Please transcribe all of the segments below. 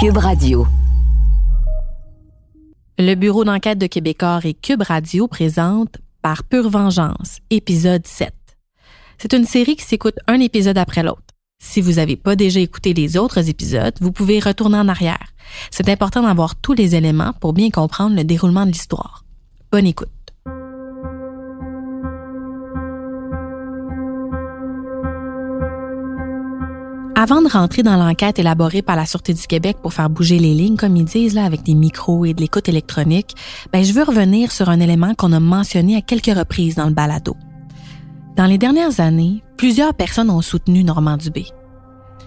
Cube Radio. Le bureau d'enquête de Québecor et Cube Radio présente Par pure vengeance, épisode 7. C'est une série qui s'écoute un épisode après l'autre. Si vous n'avez pas déjà écouté les autres épisodes, vous pouvez retourner en arrière. C'est important d'avoir tous les éléments pour bien comprendre le déroulement de l'histoire. Bonne écoute. Avant de rentrer dans l'enquête élaborée par la Sûreté du Québec pour faire bouger les lignes, comme ils disent, là, avec des micros et de l'écoute électronique, ben, je veux revenir sur un élément qu'on a mentionné à quelques reprises dans le balado. Dans les dernières années, plusieurs personnes ont soutenu Normand Dubé.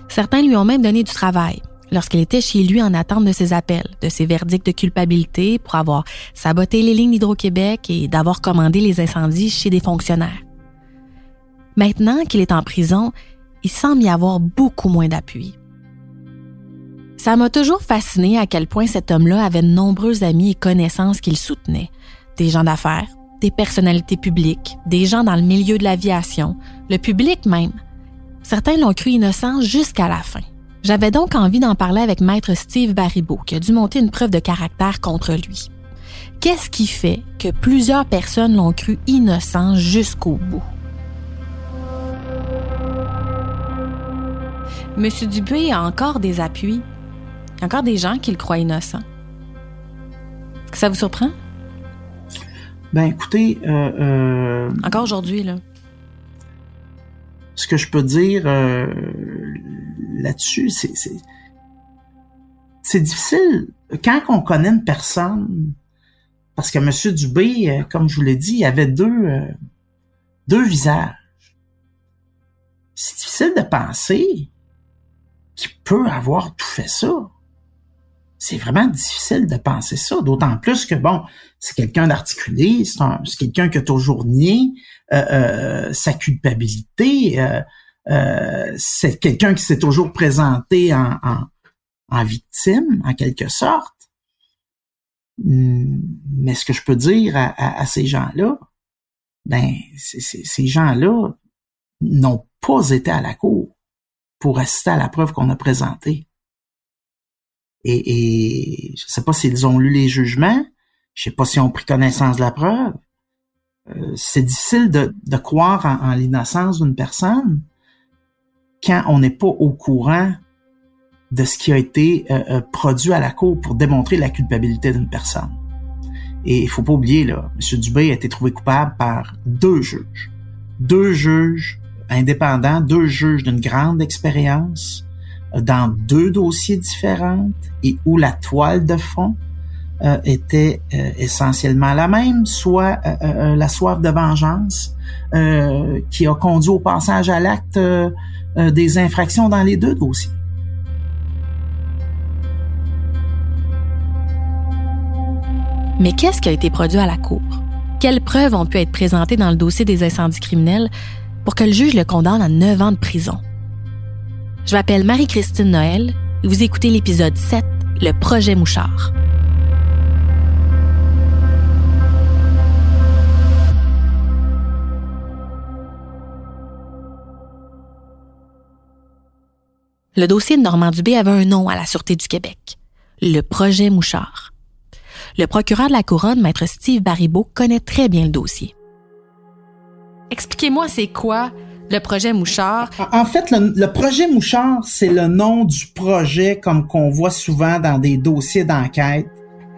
Certains lui ont même donné du travail lorsqu'il était chez lui en attente de ses appels, de ses verdicts de culpabilité pour avoir saboté les lignes d'Hydro-Québec et d'avoir commandé les incendies chez des fonctionnaires. Maintenant qu'il est en prison, il semble y avoir beaucoup moins d'appui. Ça m'a toujours fasciné à quel point cet homme-là avait de nombreux amis et connaissances qu'il soutenait. Des gens d'affaires, des personnalités publiques, des gens dans le milieu de l'aviation, le public même. Certains l'ont cru innocent jusqu'à la fin. J'avais donc envie d'en parler avec maître Steve Baribeau, qui a dû monter une preuve de caractère contre lui. Qu'est-ce qui fait que plusieurs personnes l'ont cru innocent jusqu'au bout? Monsieur Dubé a encore des appuis. Encore des gens qui le croient innocent. Est-ce que ça vous surprend? Ben écoutez, euh, euh, Encore aujourd'hui, là. ce que je peux dire euh, là-dessus, c'est c'est difficile quand on connaît une personne, parce que Monsieur Dubé, comme je vous l'ai dit, il avait deux deux visages. C'est difficile de penser qu'il peut avoir tout fait ça. C'est vraiment difficile de penser ça, d'autant plus que bon, c'est quelqu'un d'articulé, c'est un- c'est quelqu'un qui a toujours nié euh, euh, sa culpabilité. euh, euh, c'est quelqu'un qui s'est toujours présenté en, en, en victime, en quelque sorte. Hum, Mais ce que je peux dire à, à- à ces gens-là, ben, ces gens-là n'ont pas été à la cour pour assister à la preuve qu'on a présentée. Et, et je sais pas s'ils ont lu les jugements, je sais pas s'ils ont pris connaissance de la preuve. Euh, c'est difficile de, croire en, en l'innocence d'une personne quand on n'est pas au courant de ce qui a été euh, euh, produit à la cour pour démontrer la culpabilité d'une personne. Et il faut pas oublier, là, M. Dubé a été trouvé coupable par deux juges. Deux juges indépendants, deux juges d'une grande expérience, euh, dans deux dossiers différents et où la toile de fond euh, était euh, essentiellement la même, soit la soif de vengeance qui a conduit au passage à l'acte des infractions dans les deux dossiers. Mais qu'est-ce qui a été produit à la Cour? Quelles preuves ont pu être présentées dans le dossier des incendies criminels? Pour que le juge le condamne à 9 ans de prison? Je m'appelle Marie-Christine Noël et vous écoutez l'épisode 7, Le projet Mouchard. Le dossier de Normand Dubé avait un nom à la Sûreté du Québec. Le projet Mouchard. Le procureur de la Couronne, maître Steve Baribeau, connaît très bien le dossier. Expliquez-moi, c'est quoi le projet Mouchard? En fait, le, projet Mouchard, c'est le nom du projet comme qu'on voit souvent dans des dossiers d'enquête.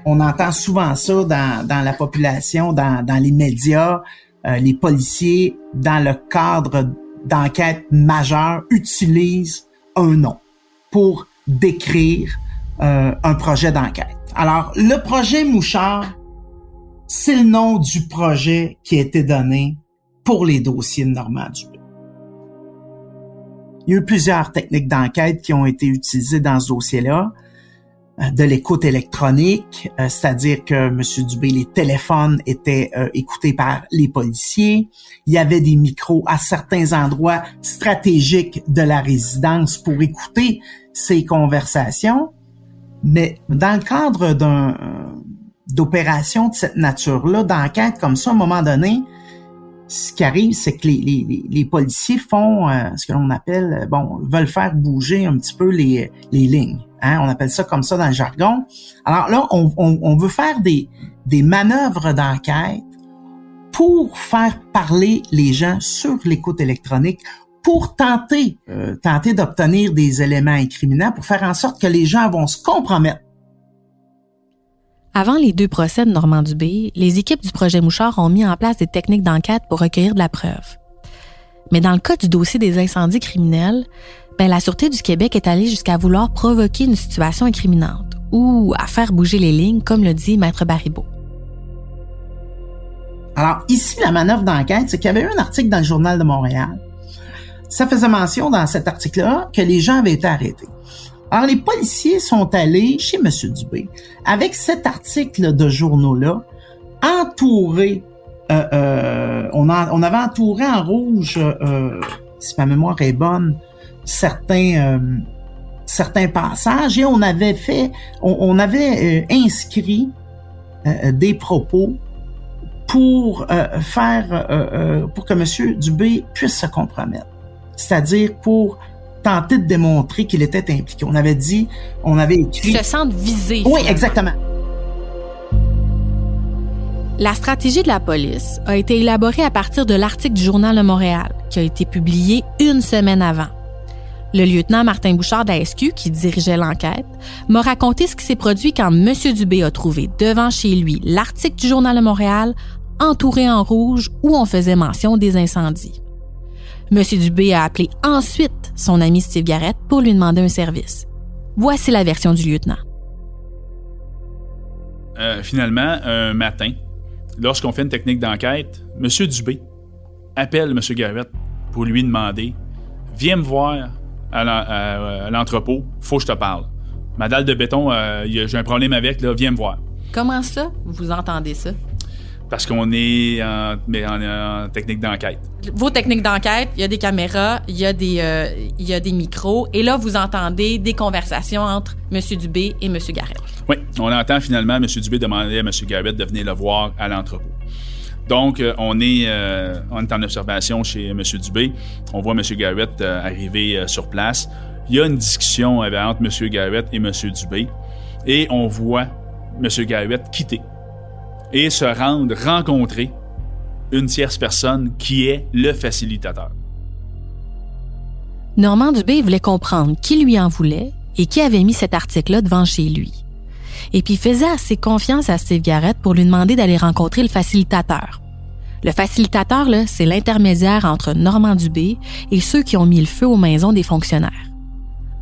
On entend souvent ça dans, dans la population, dans, dans les médias. Euh, les policiers, dans le cadre d'enquête majeure, utilisent un nom pour décrire euh, un projet d'enquête. Alors, le projet Mouchard, c'est le nom du projet qui a été donné pour les dossiers de Normand Dubé. Il y a eu plusieurs techniques d'enquête qui ont été utilisées dans ce dossier-là. Euh, De l'écoute électronique, euh, c'est-à-dire que M. Dubé, les téléphones étaient euh, écoutés par les policiers. Il y avait des micros à certains endroits stratégiques de la résidence pour écouter ces conversations. Mais dans le cadre d'un d'opérations de cette nature-là, d'enquête comme ça, à un moment donné, ce qui arrive, c'est que les, policiers font euh, ce que l'on appelle, euh, bon, veulent faire bouger un petit peu les, lignes. Hein, on appelle ça comme ça dans le jargon. Alors là, on, veut faire des, des manœuvres d'enquête pour faire parler les gens sur l'écoute électronique, pour tenter, euh, tenter d'obtenir des éléments incriminants, pour faire en sorte que les gens vont se compromettre. Avant les deux procès de Normand Dubé, les équipes du projet Mouchard ont mis en place des techniques d'enquête pour recueillir de la preuve. Mais dans le cas du dossier des incendies criminels, ben, la Sûreté du Québec est allée jusqu'à vouloir provoquer une situation incriminante ou à faire bouger les lignes, comme le dit Maître Baribeau. Alors ici, la manœuvre d'enquête, c'est qu'il y avait eu un article dans le Journal de Montréal. Ça faisait mention dans cet article-là que les gens avaient été arrêtés. Alors les policiers sont allés chez M. Dubé avec cet article de journaux-là, entouré, euh, euh, on, avait entouré en rouge, euh, si ma mémoire est bonne, certains passages et on avait fait, on avait inscrit des propos pour faire pour que M. Dubé puisse se compromettre, c'est-à-dire pour tenter de démontrer qu'il était impliqué. On avait dit, on avait écrit. Se sentent visés. Oui, exactement. La stratégie de la police a été élaborée à partir de l'article du Journal de Montréal, qui a été publié une semaine avant. Le lieutenant Martin Bouchard d'ASQ, qui dirigeait l'enquête, m'a raconté ce qui s'est produit quand M. Dubé a trouvé devant chez lui l'article du Journal de Montréal entouré en rouge où on faisait mention des incendies. M. Dubé a appelé ensuite son ami Steve Garrett pour lui demander un service. Voici la version du lieutenant. Euh, finalement, un matin, lorsqu'on fait une technique d'enquête, M. Dubé appelle M. Garrett pour lui demander Viens me voir à l'entrepôt, faut que je te parle. Ma dalle de béton, euh, j'ai un problème avec, là, viens me voir. Comment ça, vous entendez ça? Parce qu'on est en, mais en, technique d'enquête. Vos techniques d'enquête, il y a des caméras, il y a des, euh, il y a des micros, et là, vous entendez des conversations entre M. Dubé et M. Garrett. Oui, on entend finalement M. Dubé demander à M. Garrett de venir le voir à l'entrepôt. Donc, euh, on, est, euh, on est en observation chez M. Dubé. On voit M. Garrett arriver sur place. Il y a une discussion entre M. Garrett et M. Dubé. Et on voit M. Garrett quitter et se rendre rencontrer une tierce personne qui est le facilitateur. Normand Dubé voulait comprendre qui lui en voulait et qui avait mis cet article-là devant chez lui. Et puis faisait assez confiance à Steve Garrett pour lui demander d'aller rencontrer le facilitateur. Le facilitateur, c'est l'intermédiaire entre Normand Dubé et ceux qui ont mis le feu aux maisons des fonctionnaires.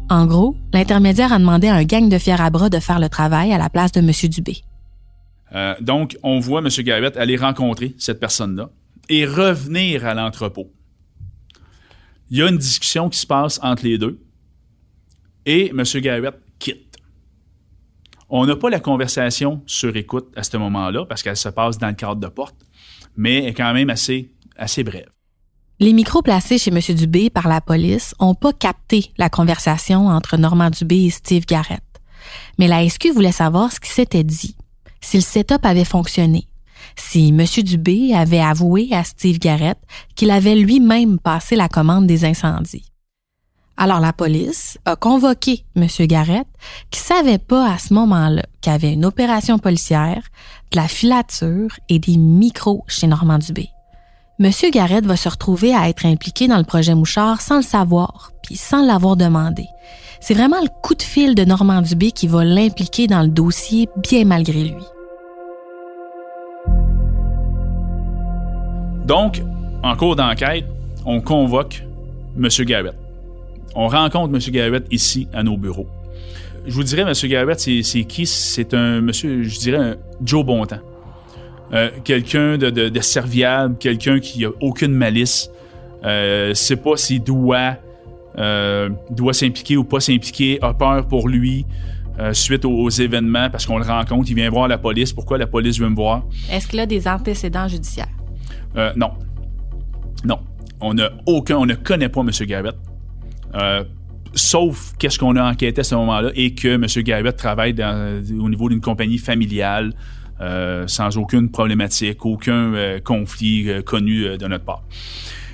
En gros, l'intermédiaire a demandé à un gang de fiers à bras de faire le travail à la place de M. Dubé. Euh, donc, on voit M. Garrett aller rencontrer cette personne-là et revenir à l'entrepôt. Il y a une discussion qui se passe entre les deux et M. Garrett quitte. On n'a pas la conversation sur écoute à ce moment-là parce qu'elle se passe dans le cadre de porte, mais elle est quand même assez, assez brève. Les micros placés chez M. Dubé par la police n'ont pas capté la conversation entre Normand Dubé et Steve Garrett. Mais la SQ voulait savoir ce qui s'était dit si le setup avait fonctionné, si M. Dubé avait avoué à Steve Garrett qu'il avait lui-même passé la commande des incendies. Alors la police a convoqué M. Garrett, qui savait pas à ce moment-là qu'il y avait une opération policière, de la filature et des micros chez Normand Dubé. M. Garrett va se retrouver à être impliqué dans le projet Mouchard sans le savoir, puis sans l'avoir demandé. C'est vraiment le coup de fil de Normand Dubé qui va l'impliquer dans le dossier bien malgré lui. Donc, en cours d'enquête, on convoque M. Garrett. On rencontre M. Garrett ici à nos bureaux. Je vous dirais, M. Garrett, c'est qui? C'est un monsieur, je dirais, un Joe Bontemps. Euh, quelqu'un de, serviable, quelqu'un qui a aucune malice. Euh, sait pas s'il doit euh, doit s'impliquer ou pas s'impliquer, a peur pour lui euh, suite aux, événements parce qu'on le rencontre, il vient voir la police. Pourquoi la police veut me voir? Est-ce qu'il a des antécédents judiciaires? Non. Non. On n'a aucun, on ne connaît pas M. Garrett. sauf qu'est-ce qu'on a enquêté à ce moment-là et que M. Garrett travaille au niveau d'une compagnie familiale sans aucune problématique, aucun conflit connu de notre part.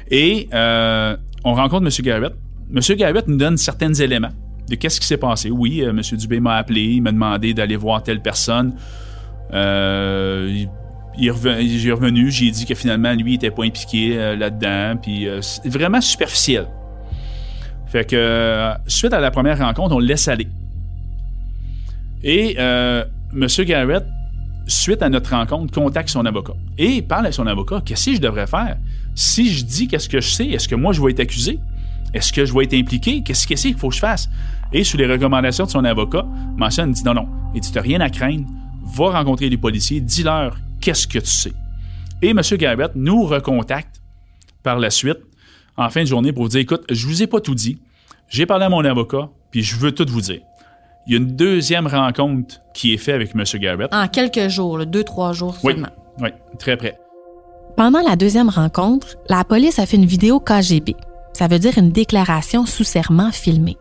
Et on rencontre M. Garrett M. Garrett nous donne certains éléments de qu'est-ce qui s'est passé. Oui, euh, M. Dubé m'a appelé, il m'a demandé d'aller voir telle personne. Euh, j'ai revenu, j'ai dit que finalement, lui, il était pas impliqué euh, là-dedans. Puis euh, vraiment superficiel. Fait que, euh, suite à la première rencontre, on le laisse aller. Et euh, M. Garrett, suite à notre rencontre, contacte son avocat. Et parle à son avocat, qu'est-ce que je devrais faire? Si je dis qu'est-ce que je sais, est-ce que moi je vais être accusé? Est-ce que je vais être impliqué? Qu'est-ce qu'il faut que je fasse? Et sous les recommandations de son avocat, il dit non, non. Il dit, t'as rien à craindre. Va rencontrer les policiers, dis-leur qu'est-ce que tu sais. Et M. Garrett nous recontacte par la suite, en fin de journée, pour vous dire, écoute, je vous ai pas tout dit. J'ai parlé à mon avocat, puis je veux tout vous dire. Il y a une deuxième rencontre qui est faite avec M. Garrett. En quelques jours, là, deux, trois jours Oui, seulement. oui, très près. Pendant la deuxième rencontre, la police a fait une vidéo KGB. Ça veut dire une déclaration sous serment filmée.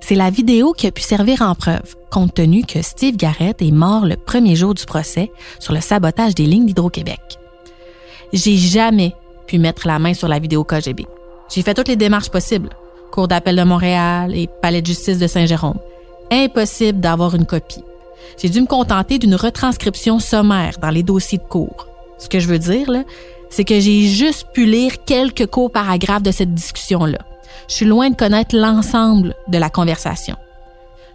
C'est la vidéo qui a pu servir en preuve, compte tenu que Steve Garrett est mort le premier jour du procès sur le sabotage des lignes d'Hydro-Québec. J'ai jamais pu mettre la main sur la vidéo KGB. J'ai fait toutes les démarches possibles. Cour d'appel de Montréal et Palais de justice de Saint-Jérôme. Impossible d'avoir une copie. J'ai dû me contenter d'une retranscription sommaire dans les dossiers de cours. Ce que je veux dire, là, c'est que j'ai juste pu lire quelques courts paragraphes de cette discussion-là. Je suis loin de connaître l'ensemble de la conversation.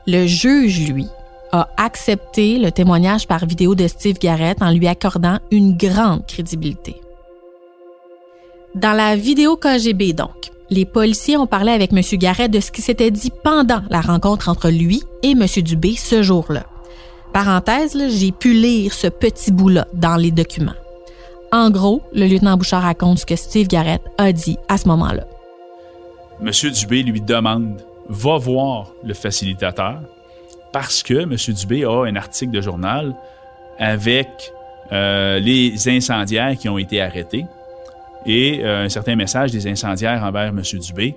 Le juge, lui, a accepté le témoignage par vidéo de Steve Garrett en lui accordant une grande crédibilité. Dans la vidéo KGB, donc, les policiers ont parlé avec M. Garrett de ce qui s'était dit pendant la rencontre entre lui et M. Dubé ce jour-là. Parenthèse, j'ai pu lire ce petit bout-là dans les documents. En gros, le lieutenant Bouchard raconte ce que Steve Garrett a dit à ce moment-là. M. Dubé lui demande va voir le facilitateur parce que M. Dubé a un article de journal avec euh, les incendiaires qui ont été arrêtés et euh, un certain message des incendiaires envers M. Dubé.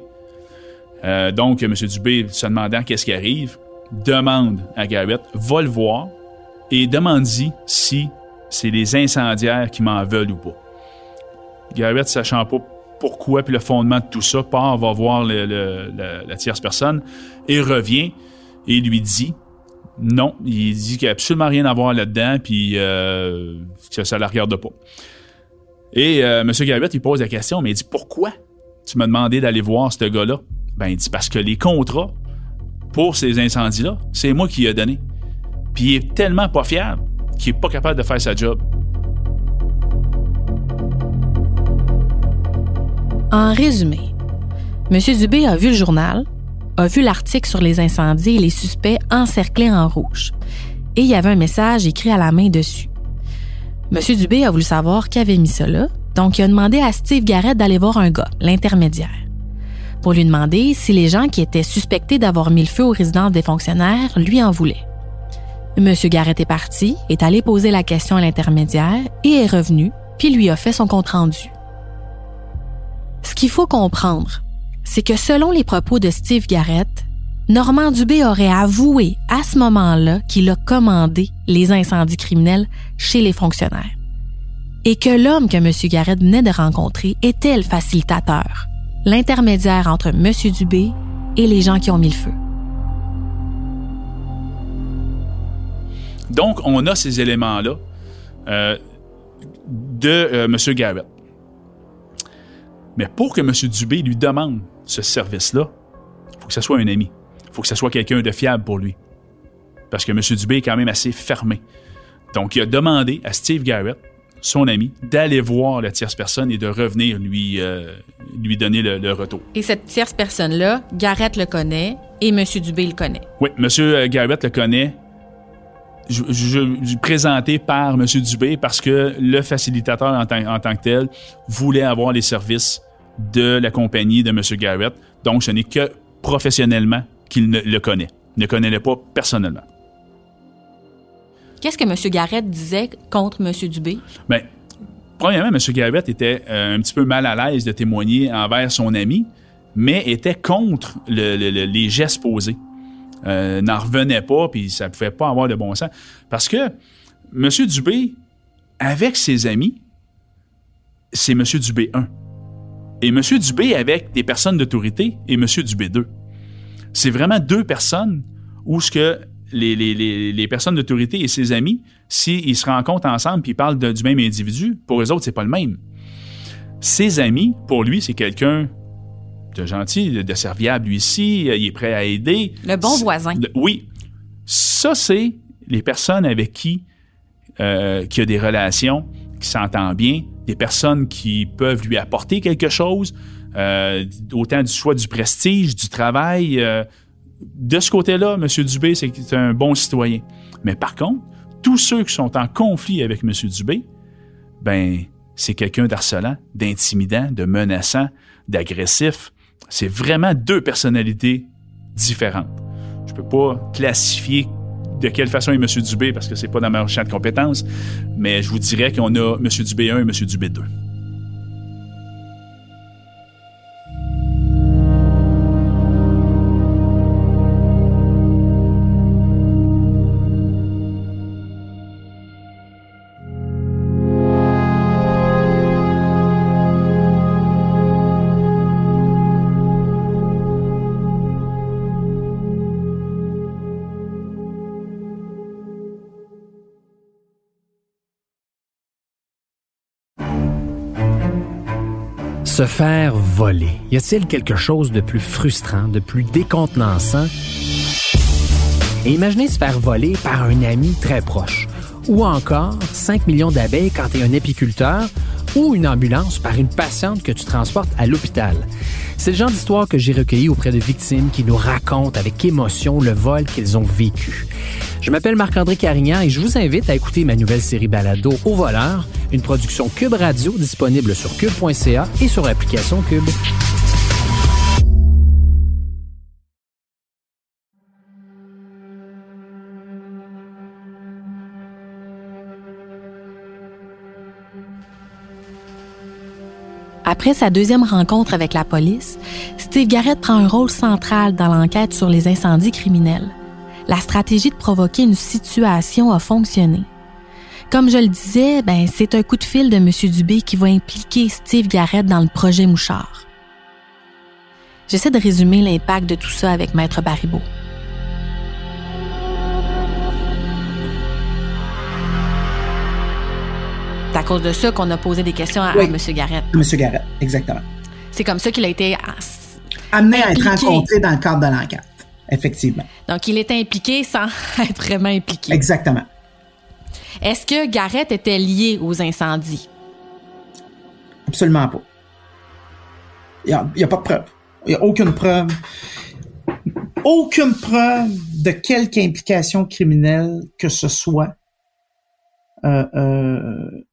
Euh, donc, M. Dubé, se demandant qu'est-ce qui arrive, demande à Garrett, va le voir et demande-y si c'est les incendiaires qui m'en veulent ou pas. Garrett, sachant pas pourquoi puis le fondement de tout ça, part, va voir la tierce personne et revient et lui dit non, il dit qu'il n'y a absolument rien à voir là-dedans puis euh, que ça ne la regarde pas. Et euh, M. Garrett, il pose la question, mais il dit pourquoi tu m'as demandé d'aller voir ce gars-là? Ben, il dit parce que les contrats pour ces incendies-là, c'est moi qui ai donné. Puis il est tellement pas fiable qu'il est pas capable de faire sa job. En résumé, M. Dubé a vu le journal, a vu l'article sur les incendies et les suspects encerclés en rouge. Et il y avait un message écrit à la main dessus. M. Dubé a voulu savoir qui avait mis là, donc il a demandé à Steve Garrett d'aller voir un gars, l'intermédiaire, pour lui demander si les gens qui étaient suspectés d'avoir mis le feu aux résidences des fonctionnaires lui en voulaient. M. Garrett est parti, est allé poser la question à l'intermédiaire et est revenu, puis lui a fait son compte-rendu. Ce qu'il faut comprendre, c'est que selon les propos de Steve Garrett, Normand Dubé aurait avoué à ce moment-là qu'il a commandé les incendies criminels chez les fonctionnaires. Et que l'homme que M. Garrett venait de rencontrer était le facilitateur, l'intermédiaire entre M. Dubé et les gens qui ont mis le feu. Donc, on a ces éléments-là euh, de euh, M. Garrett. Mais pour que M. Dubé lui demande ce service-là, il faut que ce soit un ami. Il faut que ce soit quelqu'un de fiable pour lui. Parce que M. Dubé est quand même assez fermé. Donc, il a demandé à Steve Garrett, son ami, d'aller voir la tierce personne et de revenir lui, euh, lui donner le, le retour. Et cette tierce personne-là, Garrett le connaît et M. Dubé le connaît. Oui, M. Garrett le connaît. Je, je- je- présenté par M. Dubé parce que le facilitateur en tant, en tant que tel voulait avoir les services de la compagnie de M. Garrett. Donc, ce n'est que professionnellement qu'il ne le connaît. Ne connaît pas personnellement. Qu'est-ce que M. Garrett disait contre M. Dubé? Ben, premièrement, M. Garrett était euh, un petit peu mal à l'aise de témoigner envers son ami, mais était contre le- le- le- les gestes posés. Euh, N'en revenait pas, puis ça ne pouvait pas avoir de bon sens. Parce que M. Dubé, avec ses amis, c'est M. Dubé 1. Et M. Dubé avec des personnes d'autorité et M. Dubé 2. C'est vraiment deux personnes où ce que les, les, les, les personnes d'autorité et ses amis, s'ils se rencontrent ensemble ils parlent de- du même individu, pour les autres, c'est pas le même. Ses amis, pour lui, c'est quelqu'un de gentil, de, serviable, lui ici, il est prêt à aider. Le bon voisin. oui. Ça, c'est les personnes avec qui, euh, qui a des relations, qui s'entend bien, des personnes qui peuvent lui apporter quelque chose, euh, autant du soit du prestige, du travail. euh, de ce côté-là, M. Dubé, c'est un bon citoyen. Mais par contre, tous ceux qui sont en conflit avec M. Dubé, ben, c'est quelqu'un d'harcelant, d'intimidant, de menaçant, d'agressif. C'est vraiment deux personnalités différentes. Je peux pas classifier de quelle façon est M. Dubé parce que c'est pas dans ma champ de compétences, mais je vous dirais qu'on a M. Dubé 1 et M. Dubé 2. Se faire voler. Y a-t-il quelque chose de plus frustrant, de plus décontenançant? Imaginez se faire voler par un ami très proche. Ou encore 5 millions d'abeilles quand tu es un apiculteur ou une ambulance par une patiente que tu transportes à l'hôpital. C'est le genre d'histoire que j'ai recueilli auprès de victimes qui nous racontent avec émotion le vol qu'ils ont vécu. Je m'appelle Marc-André Carignan et je vous invite à écouter ma nouvelle série Balado Au voleur, une production Cube Radio disponible sur cube.ca et sur l'application Cube. Après sa deuxième rencontre avec la police, Steve Garrett prend un rôle central dans l'enquête sur les incendies criminels. La stratégie de provoquer une situation a fonctionné. Comme je le disais, ben, c'est un coup de fil de M. Dubé qui va impliquer Steve Garrett dans le projet Mouchard. J'essaie de résumer l'impact de tout ça avec Maître Baribeau. C'est à cause de ça qu'on a posé des questions à, à Oui. M. Garrett. Monsieur Garrett, exactement. C'est comme ça qu'il a été. Amené à être rencontré dans le cadre de l'enquête. Effectivement. Donc, il était impliqué sans être vraiment impliqué. Exactement. Est-ce que Garrett était lié aux incendies? Absolument pas. Il n'y a, pas de preuve. Il n'y a aucune preuve. Aucune preuve de quelque implication criminelle que ce soit euh, euh,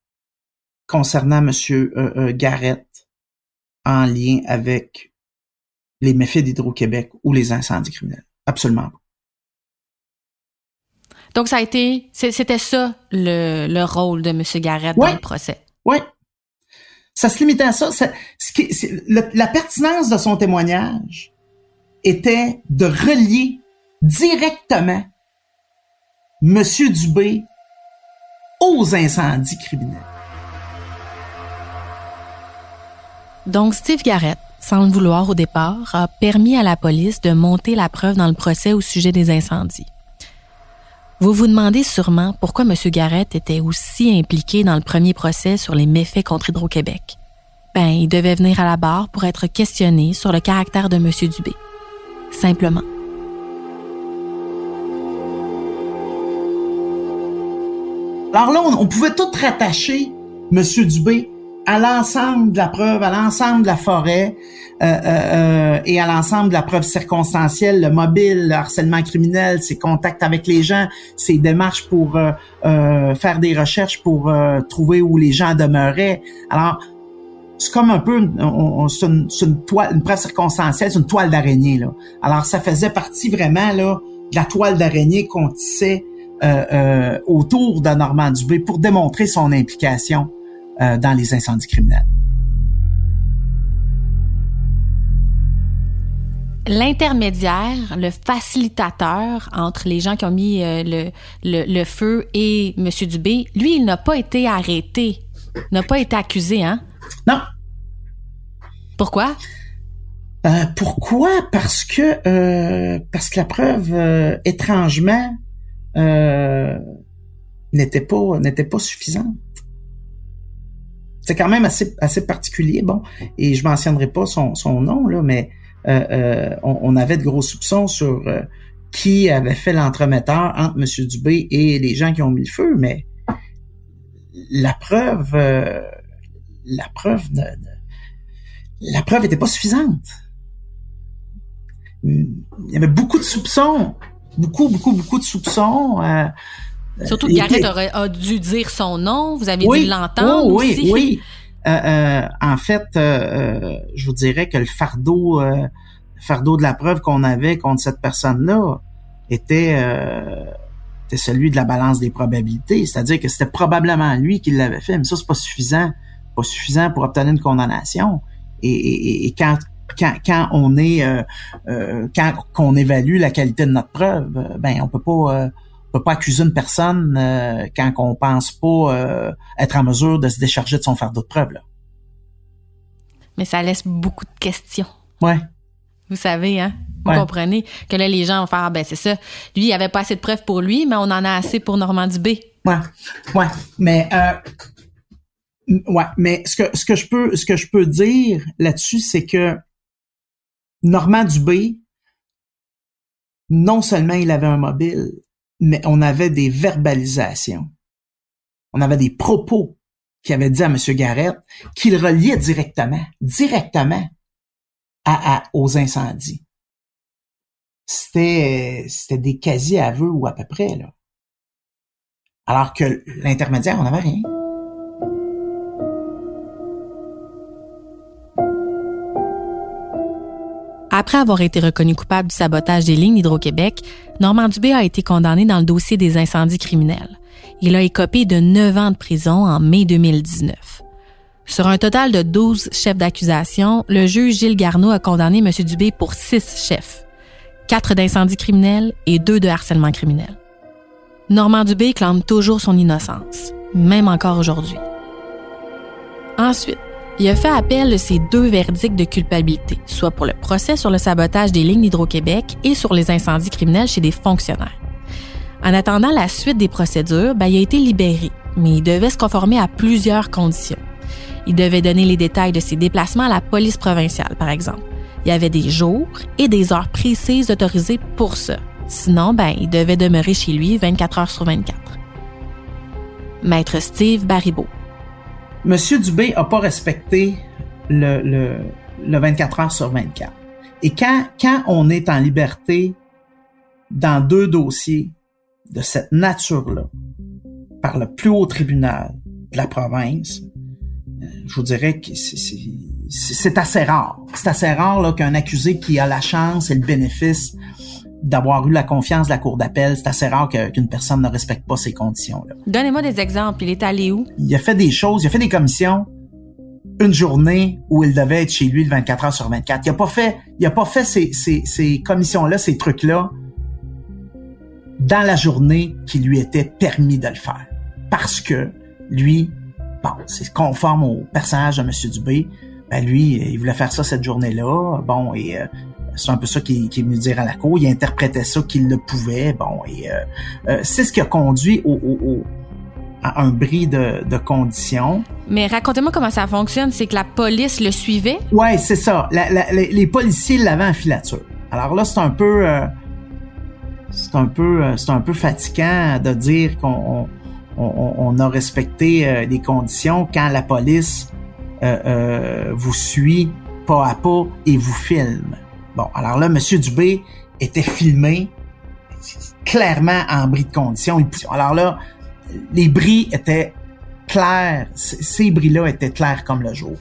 concernant M. Euh, euh, Garrett en lien avec les méfaits d'Hydro-Québec ou les incendies criminels. Absolument pas. Donc, ça a été. C'était ça le, le rôle de M. Garrett Ouais. dans le procès. Oui. Ça se limitait à ça. Ça- ce qui- c'est- le- la pertinence de son témoignage était de relier directement Monsieur Dubé aux incendies criminels. Donc, Steve Garrett, sans le vouloir au départ, a permis à la police de monter la preuve dans le procès au sujet des incendies. Vous vous demandez sûrement pourquoi M. Garrett était aussi impliqué dans le premier procès sur les méfaits contre Hydro-Québec. Ben, il devait venir à la barre pour être questionné sur le caractère de M. Dubé. Simplement. Alors là, on, on pouvait tout rattacher Monsieur Dubé à l'ensemble de la preuve, à l'ensemble de la forêt euh, euh, euh, et à l'ensemble de la preuve circonstancielle, le mobile, le harcèlement criminel, ses contacts avec les gens, ses démarches pour euh, euh, faire des recherches pour euh, trouver où les gens demeuraient. Alors, c'est comme un peu, c'est une, une toile, une preuve circonstancielle, c'est une toile d'araignée là. Alors, ça faisait partie vraiment là de la toile d'araignée qu'on tissait autour de Normand Dubé pour démontrer son implication euh, dans les incendies criminels. L'intermédiaire, le facilitateur entre les gens qui ont mis euh, le, le, le feu et M. Dubé, lui, il n'a pas été arrêté, n'a pas été accusé, hein? Non, Pourquoi? Euh, pourquoi? Parce que euh, parce que la preuve, étrangement, n'était pas n'était pas suffisante. C'est quand même assez assez particulier, bon, et je mentionnerai pas son, son nom là, mais on, on, avait de gros soupçons sur qui avait fait l'entremetteur entre M. Dubé et les gens qui ont mis le feu, mais la preuve, la preuve, la preuve n'était pas suffisante il y avait beaucoup de soupçons. Beaucoup, beaucoup, beaucoup de soupçons. Euh, Surtout que Garrett aurait a dû dire son nom. Vous avez dû l'entendre oui, aussi. Oui, euh, euh, en fait, je vous dirais que le fardeau, fardeau de la preuve qu'on avait contre cette personne-là était, était celui de la balance des probabilités. C'est-à-dire que c'était probablement lui qui l'avait fait, mais ça, c'est pas suffisant. Pas suffisant pour obtenir une condamnation. Et, et, et quand, quand, quand on est euh, euh, quand qu'on évalue la qualité de notre preuve, euh, ben on peut pas peut pas accuser une personne quand on pense pas être en mesure de se décharger de son fardeau de preuve là. Mais ça laisse beaucoup de questions. Ouais. Vous savez, hein? Vous comprenez? Que là, les gens vont faire, ah, ben c'est ça. Lui, il avait pas assez de preuves pour lui, mais on en a assez pour Normand Dubé. Ouais. Ouais. Mais ouais, mais ce que ce que je peux ce que je peux dire là-dessus, c'est que Normand Dubé, non seulement il avait un mobile, mais on avait des verbalisations. On avait des propos qu'il avait dit à M. Garrett qu'il reliait directement, directement à, aux incendies. C'était, c'était des quasi-aveux ou à peu près, là. Alors que l'intermédiaire, on n'avait rien. Après avoir été reconnu coupable du sabotage des lignes d'Hydro-Québec, Normand Dubé a été condamné dans le dossier des incendies criminels. Il a écopé de 9 ans de prison en mai 2019. Sur un total de 12 chefs d'accusation, le juge Gilles Garneau a condamné M. Dubé pour 6 chefs, 4 d'incendies criminels et 2 de harcèlement criminel. Normand Dubé clame toujours son innocence, même encore aujourd'hui. Ensuite, il a fait appel de ces deux verdicts de culpabilité, soit pour le procès sur le sabotage des lignes d'Hydro-Québec et sur les incendies criminels chez des fonctionnaires. En attendant la suite des procédures, ben, il a été libéré, mais il devait se conformer à plusieurs conditions. Il devait donner les détails de ses déplacements à la police provinciale, par exemple. Il y avait des jours et des heures précises autorisées pour ça. Sinon, ben, il devait demeurer chez lui 24 heures sur 24. Maître Steve Baribeau, Monsieur Dubé a pas respecté le, le, le 24 heures sur 24. Et quand, quand on est en liberté dans deux dossiers de cette nature-là, par le plus haut tribunal de la province, euh, je vous dirais que c'est assez rare. C'est assez rare qu'un accusé qui a la chance et le bénéfice d'avoir eu la confiance de la cour d'appel. C'est assez rare qu'une personne ne respecte pas ces conditions-là. Donnez-moi des exemples. Il est allé où? Il a fait des choses. Il a fait des commissions une journée où il devait être chez lui de 24 heures sur 24. Il a pas fait, il a pas fait ces, ces, ces commissions-là, ces trucs-là dans la journée qui lui était permis de le faire. Parce que lui, bon, c'est conforme au personnage de M. Dubé, ben lui, il voulait faire ça cette journée-là. Bon, et euh, c'est un peu ça qu'il est venu dire à la cour. Il interprétait ça qu'il le pouvait. Bon, et euh, euh, c'est ce qui a conduit au, au, à un bris de, de conditions. Mais racontez-moi comment ça fonctionne. C'est que la police le suivait? Ouais, c'est ça. les policiers l'avaient en filature. Alors là, c'est un peu... Euh, c'est un peu c'est un peu fatigant de dire qu'on on, on, a respecté des conditions quand la police vous suit pas à pas et vous filme. Bon, alors là, M. Dubé était filmé clairement en bris de condition. Alors là, les bris étaient clairs, ces bris-là étaient clairs comme le jour.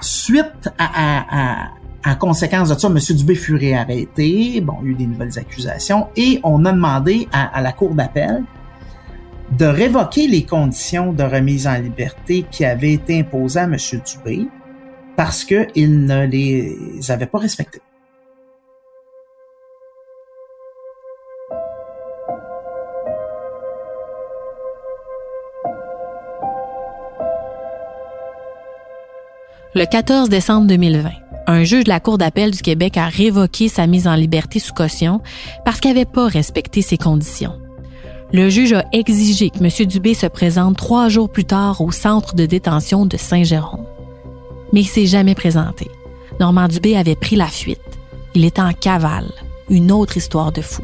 Suite à, en conséquence de ça, M. Dubé fut réarrêté. Bon, il y a eu des nouvelles accusations et on a demandé à, à la Cour d'appel de révoquer les conditions de remise en liberté qui avaient été imposées à M. Dubé parce qu'il ne les avait pas respectées. Le 14 décembre 2020, Un juge de la Cour d'appel du Québec a révoqué sa mise en liberté sous caution parce qu'il n'avait pas respecté ses conditions. Le juge a exigé que M. Dubé se présente trois jours plus tard au centre de détention de Saint-Jérôme. Mais il s'est jamais présenté. Normand Dubé avait pris la fuite. Il était en cavale. Une autre histoire de fou.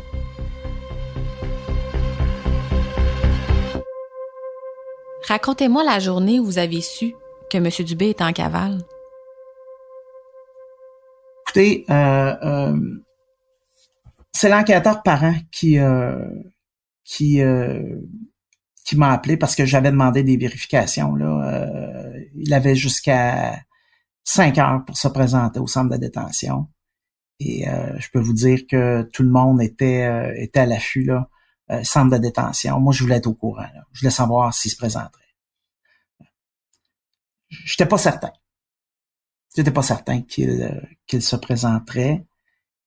Racontez-moi la journée où vous avez su que M. Dubé était en cavale. Écoutez, euh, euh, c'est l'enquêteur parent qui euh, qui m'a appelé parce que j'avais demandé des vérifications. Là, il avait jusqu'à 5 heures pour se présenter au centre de détention. Et je peux vous dire que tout le monde était était à l'affût là. Centre de détention. Moi, je voulais être au courant. Je voulais savoir s'il se présenterait. J'étais pas certain. J'étais pas certain qu'il euh, qu'il se présenterait.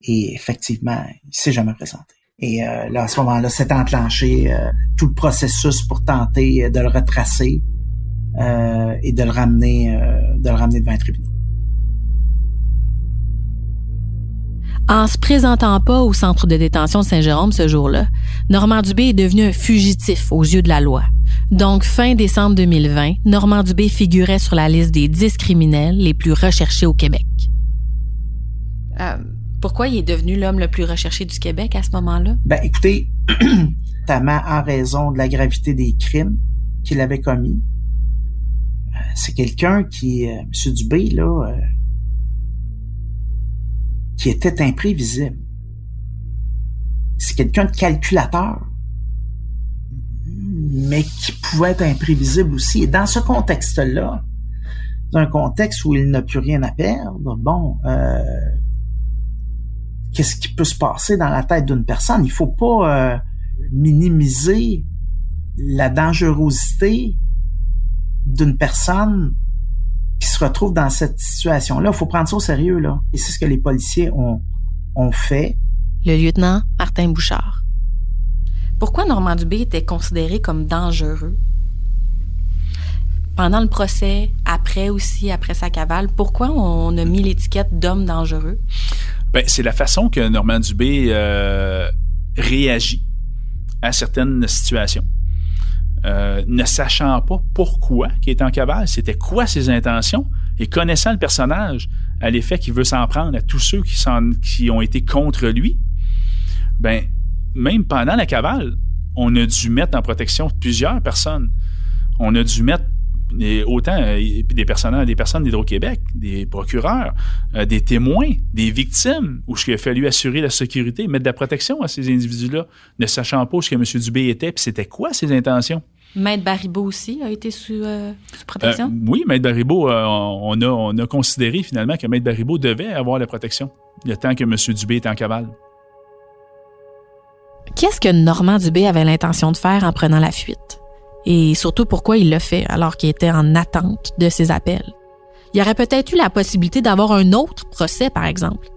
Et effectivement, il s'est jamais présenté. Et euh, là, à ce moment-là, s'est enclenché tout le processus pour tenter de le retracer et de le ramener, de le ramener devant un tribunal. En se présentant pas au centre de détention de Saint-Jérôme ce jour-là, Normand Dubé est devenu un fugitif aux yeux de la loi. Donc, fin décembre 2020, Normand Dubé figurait sur la liste des 10 criminels les plus recherchés au Québec. Euh, pourquoi il est devenu l'homme le plus recherché du Québec à ce moment-là? Ben, écoutez, notamment en raison de la gravité des crimes qu'il avait commis. Euh, c'est quelqu'un qui, euh, M. Dubé, là, qui était imprévisible. C'est quelqu'un de calculateur, mais qui pouvait être imprévisible aussi. Et dans ce contexte-là, dans un contexte où il n'a plus rien à perdre, bon, euh, qu'est-ce qui peut se passer dans la tête d'une personne? Il faut pas euh, minimiser la dangerosité d'une personne qui se retrouvent dans cette situation-là. Il faut prendre ça au sérieux, là. Et c'est ce que les policiers ont, ont fait. Le lieutenant Martin Bouchard. Pourquoi Normand Dubé était considéré comme dangereux? Pendant le procès, après aussi, après sa cavale, pourquoi on a mis l'étiquette d'homme dangereux? Ben, c'est la façon que Normand Dubé euh, réagit à certaines situations. Euh, ne sachant pas pourquoi il est en cavale, c'était quoi ses intentions, et connaissant le personnage à l'effet qu'il veut s'en prendre à tous ceux qui, qui ont été contre lui, ben, même pendant la cavale, on a dû mettre en protection plusieurs personnes. On a dû mettre autant euh, des personnes, des personnes d'Hydro-Québec, des procureurs, euh, des témoins, des victimes, où il a fallu assurer la sécurité, mettre de la protection à ces individus-là, ne sachant pas ce que M. Dubé était, puis c'était quoi ses intentions. Maître Baribeau aussi a été sous, euh, protection? oui, Maître Baribeau, on, a, on a considéré finalement que Maître Baribeau devait avoir la protection le temps que M. Dubé était en cavale. Qu'est-ce que Normand Dubé avait l'intention de faire en prenant la fuite? Et surtout pourquoi il l'a fait alors qu'il était en attente de ses appels. Il aurait peut-être eu la possibilité d'avoir un autre procès, par exemple.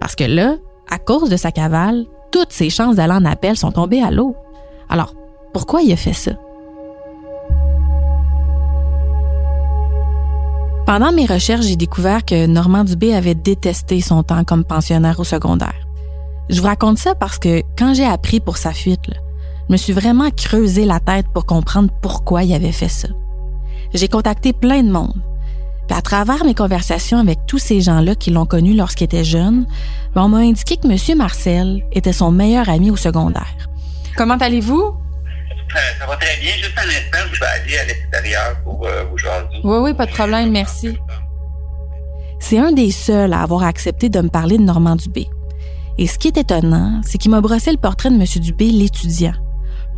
Parce que là, à cause de sa cavale, toutes ses chances d'aller en appel sont tombées à l'eau. Alors, pourquoi il a fait ça? Pendant mes recherches, j'ai découvert que Normand Dubé avait détesté son temps comme pensionnaire au secondaire. Je vous raconte ça parce que quand j'ai appris pour sa fuite, je me suis vraiment creusé la tête pour comprendre pourquoi il avait fait ça. J'ai contacté plein de monde. Puis à travers mes conversations avec tous ces gens-là qui l'ont connu lorsqu'il était jeune, ben, on m'a indiqué que M. Marcel était son meilleur ami au secondaire. Comment allez-vous? Euh, ça va très bien. Juste un instant, je vais aller à l'extérieur pour euh, vous jaser. Oui, oui, pas de problème, merci. C'est un des seuls à avoir accepté de me parler de Normand Dubé. Et ce qui est étonnant, c'est qu'il m'a brossé le portrait de M. Dubé, l'étudiant,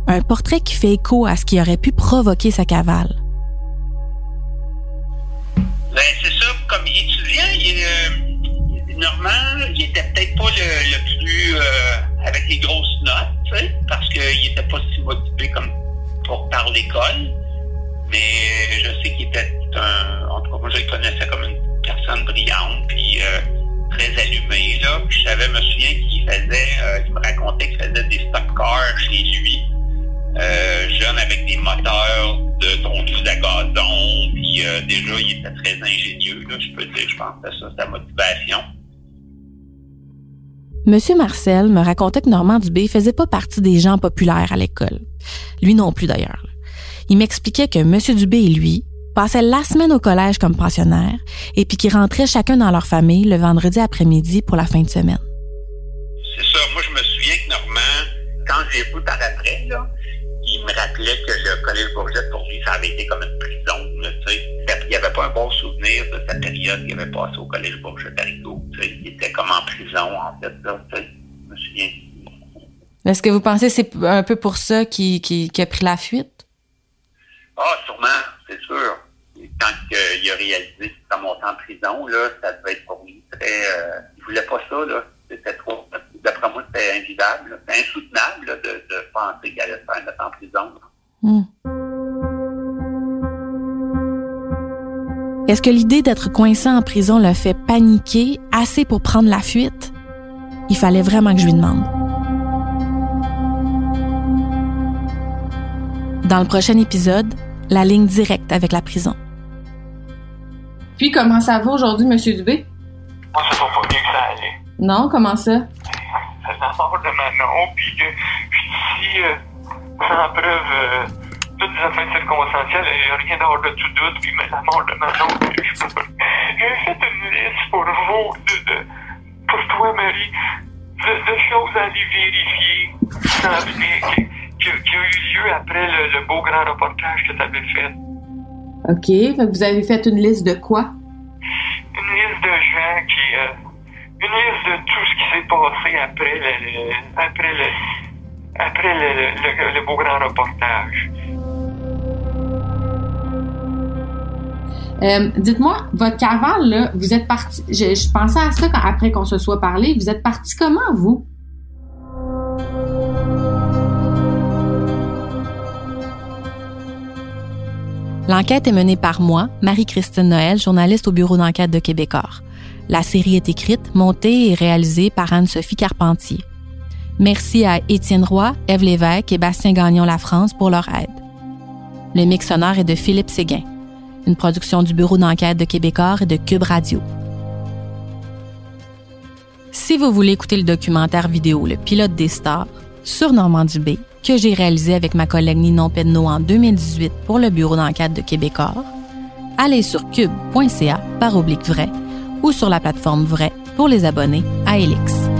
un portrait qui fait écho à ce qui aurait pu provoquer sa cavale. Ben, c'est ça, comme étudiant, il euh, normal, il était peut-être pas le, plus euh, avec les grosses notes, parce qu'il était pas si motivé comme pour par l'école. Mais je sais qu'il était un. En tout cas, moi je le connaissais comme une personne brillante, puis euh, très allumée, là. Je savais, me souviens qu'il faisait, il me racontait qu'il faisait des stock cars chez lui. Euh, jeune avec des moteurs de tondeuse à gazon, puis euh, déjà il était très ingénieux, là, je peux dire, je pense que ça, sa motivation Monsieur Marcel me racontait que Normand Dubé faisait pas partie des gens populaires à l'école. Lui non plus d'ailleurs. Il m'expliquait que Monsieur Dubé et lui passaient la semaine au collège comme pensionnaires et puis qu'ils rentraient chacun dans leur famille le vendredi après-midi pour la fin de semaine. C'est ça. Moi, je me souviens que Normand, quand j'ai vu par après, là, me rappelait que le collège Bourget, pour lui, ça avait été comme une prison. Là, tu sais. Il n'y avait pas un bon souvenir de cette période qu'il avait passé au collège Bourget à Rigaud. Tu sais. Il était comme en prison, en fait. Là, tu sais. Je me souviens. Est-ce que vous pensez que c'est un peu pour ça qu'il a pris la fuite? Ah, sûrement, c'est sûr. Quand euh, il a réalisé qu'il était monté en prison, là, ça devait être pour lui très... Euh, il voulait pas ça, là. C'était trop... D'après moi, c'était invivable. C'était insoutenable là, de, de penser qu'il allait se faire mettre en prison. Hmm. Est-ce que l'idée d'être coincé en prison l'a fait paniquer assez pour prendre la fuite? Il fallait vraiment que je lui demande. Dans le prochain épisode, la ligne directe avec la prison. Puis comment ça va aujourd'hui, Monsieur Dubé? Moi, ça va pas bien que ça allait. Non, comment ça? La mort de Manon, puis que ici euh, sans preuve, euh, toutes les affaires circonstancielles, il n'y a rien dehors de tout doute, puis la mort de Manon. J'ai fait une liste pour vous, de, de- pour toi, Marie, de, de choses à aller vérifier, sans qui, qui, qui a eu lieu après le, le beau grand reportage que tu avais fait. OK. Fait que vous avez fait une liste de quoi? une liste de gens qui. euh, une liste de tout ce qui s'est passé après le, le- après le. après le, le- le beau grand reportage. Euh, Dites-moi, votre cavale, là, vous êtes parti. Je, je pensais à ça quand, après qu'on se soit parlé. Vous êtes parti comment, vous? L'enquête est menée par moi, Marie-Christine Noël, journaliste au bureau d'enquête de Québecor. La série est écrite, montée et réalisée par Anne-Sophie Carpentier. Merci à Étienne Roy, Ève Lévesque et Bastien Gagnon La France pour leur aide. Le mix sonore est de Philippe Séguin, une production du bureau d'enquête de Québecor et de Cube Radio. Si vous voulez écouter le documentaire vidéo Le pilote des stars sur Normand Dubé, que j'ai réalisé avec ma collègue Ninon Pedneau en 2018 pour le bureau d'enquête de Québecor, allez sur cube.ca par oblique vrai ou sur la plateforme vrai pour les abonnés à Elix.